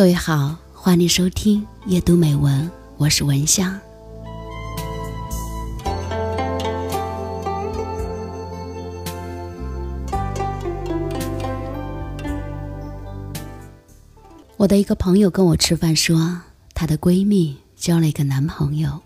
各位好，欢迎收听夜读美文，我是文香。我的一个朋友跟我吃饭说，她的闺蜜交了一个男朋友，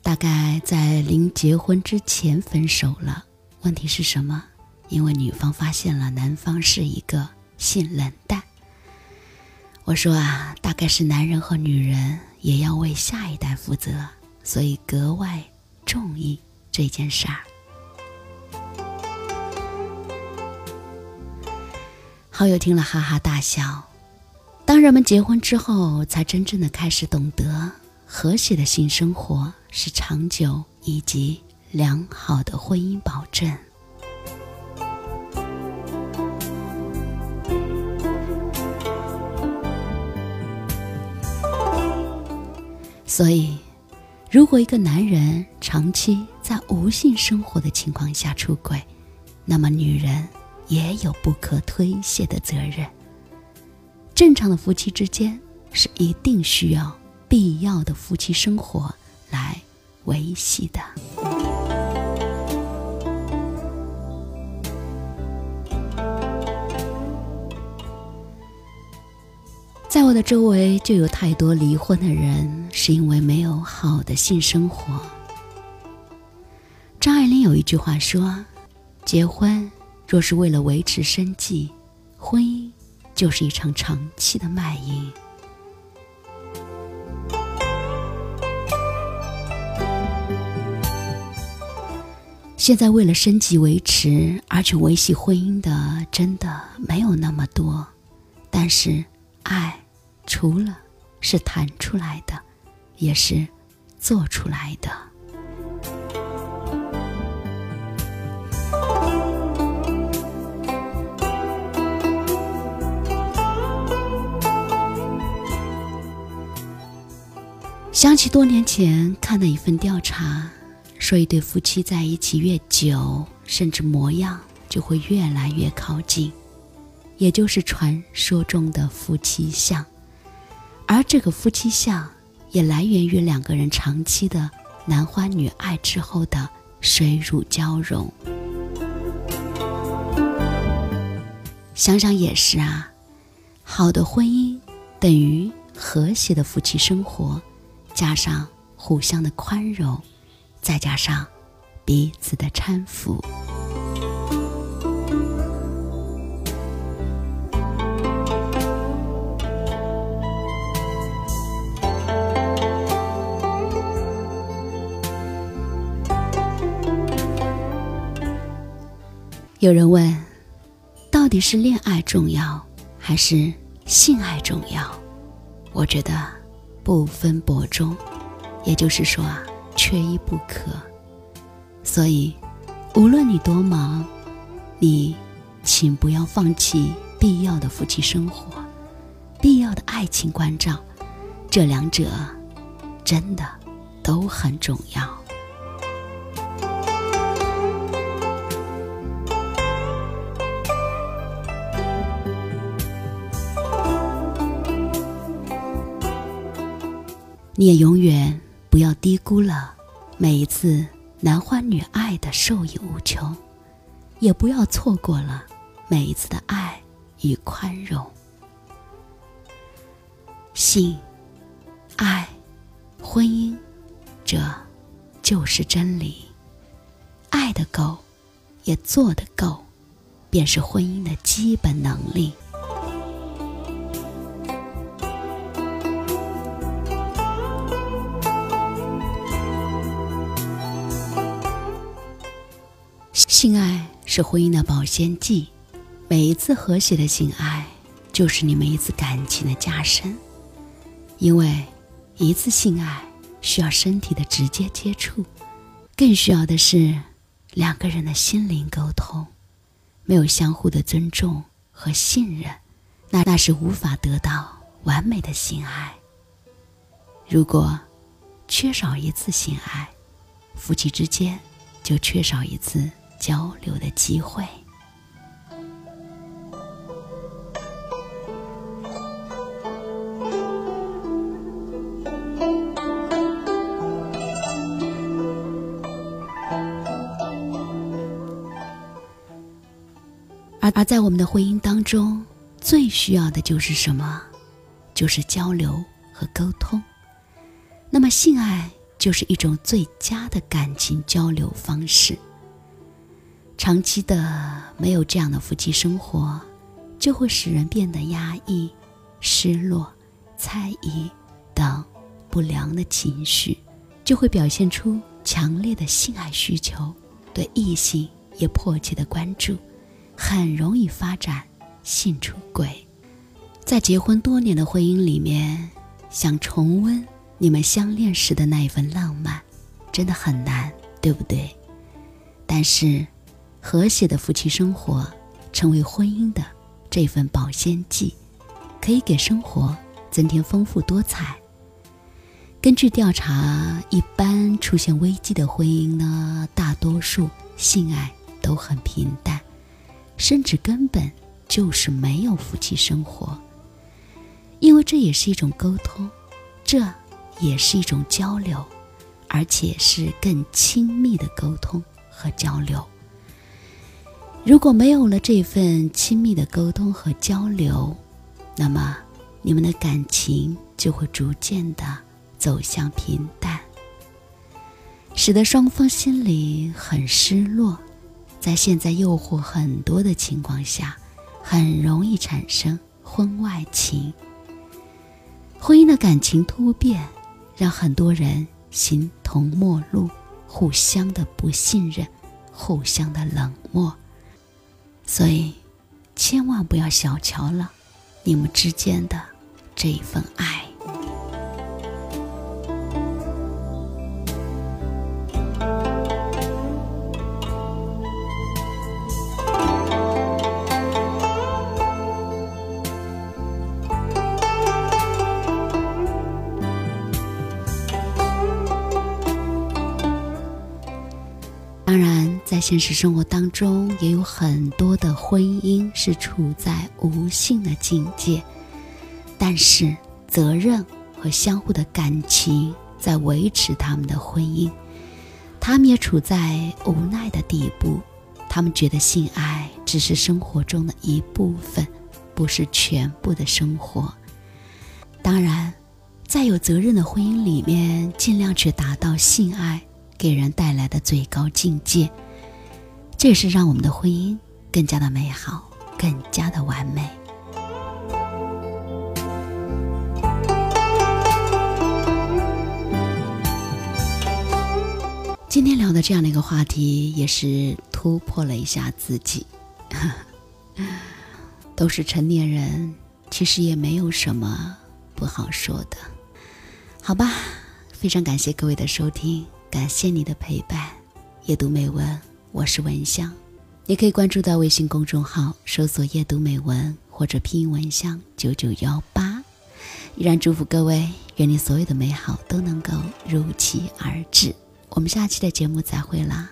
大概在临结婚之前分手了。问题是什么？因为女方发现了男方是一个性冷淡。我说啊，大概是男人和女人也要为下一代负责，所以格外重意这件事儿。好友听了哈哈大笑。当人们结婚之后，才真正的开始懂得，和谐的性生活是长久以及良好的婚姻保证。所以，如果一个男人长期在无性生活的情况下出轨，那么女人也有不可推卸的责任。正常的夫妻之间是一定需要必要的夫妻生活来维系的。在我的周围就有太多离婚的人，是因为没有好的性生活。张爱玲有一句话说：“结婚若是为了维持生计，婚姻就是一场长期的卖淫。”现在为了生计维持而去维系婚姻的，真的没有那么多，但是。爱，除了是谈出来的，也是做出来的。想起多年前看的一份调查，说一对夫妻在一起越久，甚至模样就会越来越靠近。也就是传说中的夫妻相，而这个夫妻相也来源于两个人长期的男欢女爱之后的水乳交融。想想也是啊，好的婚姻等于和谐的夫妻生活，加上互相的宽容，再加上彼此的搀扶。有人问，到底是恋爱重要还是性爱重要？我觉得不分伯仲，也就是说啊，缺一不可。所以，无论你多忙，你请不要放弃必要的夫妻生活，必要的爱情关照，这两者真的都很重要。你也永远不要低估了每一次男欢女爱的受益无穷，也不要错过了每一次的爱与宽容。性、爱、婚姻，这就是真理。爱的够，也做的够，便是婚姻的基本能力。性爱是婚姻的保鲜剂，每一次和谐的性爱，就是你们一次感情的加深。因为一次性爱需要身体的直接接触，更需要的是两个人的心灵沟通。没有相互的尊重和信任，那那是无法得到完美的性爱。如果缺少一次性爱，夫妻之间就缺少一次。交流的机会。而而在我们的婚姻当中最需要的就是什么？就是交流和沟通。那么性爱就是一种最佳的感情交流方式。长期的没有这样的夫妻生活，就会使人变得压抑、失落、猜疑等不良的情绪，就会表现出强烈的性爱需求，对异性也迫切的关注。很容易发展性出轨，在结婚多年的婚姻里面，想重温你们相恋时的那一份浪漫，真的很难，对不对？但是，和谐的夫妻生活成为婚姻的这份保鲜剂，可以给生活增添丰富多彩。根据调查，一般出现危机的婚姻呢，大多数性爱都很平淡。甚至根本就是没有夫妻生活，因为这也是一种沟通，这也是一种交流，而且是更亲密的沟通和交流。如果没有了这份亲密的沟通和交流，那么你们的感情就会逐渐的走向平淡，使得双方心里很失落。在现在诱惑很多的情况下，很容易产生婚外情。婚姻的感情突变，让很多人形同陌路，互相的不信任，互相的冷漠。所以，千万不要小瞧了你们之间的这一份爱。现实生活当中也有很多的婚姻是处在无性的境界，但是责任和相互的感情在维持他们的婚姻，他们也处在无奈的地步。他们觉得性爱只是生活中的一部分，不是全部的生活。当然，在有责任的婚姻里面，尽量去达到性爱给人带来的最高境界。这也是让我们的婚姻更加的美好，更加的完美。今天聊的这样的一个话题，也是突破了一下自己。都是成年人，其实也没有什么不好说的，好吧？非常感谢各位的收听，感谢你的陪伴，阅读美文。我是文香，你可以关注到微信公众号，搜索“夜读美文”或者拼音“文香九九幺八”。依然祝福各位，愿你所有的美好都能够如期而至。我们下期的节目再会啦！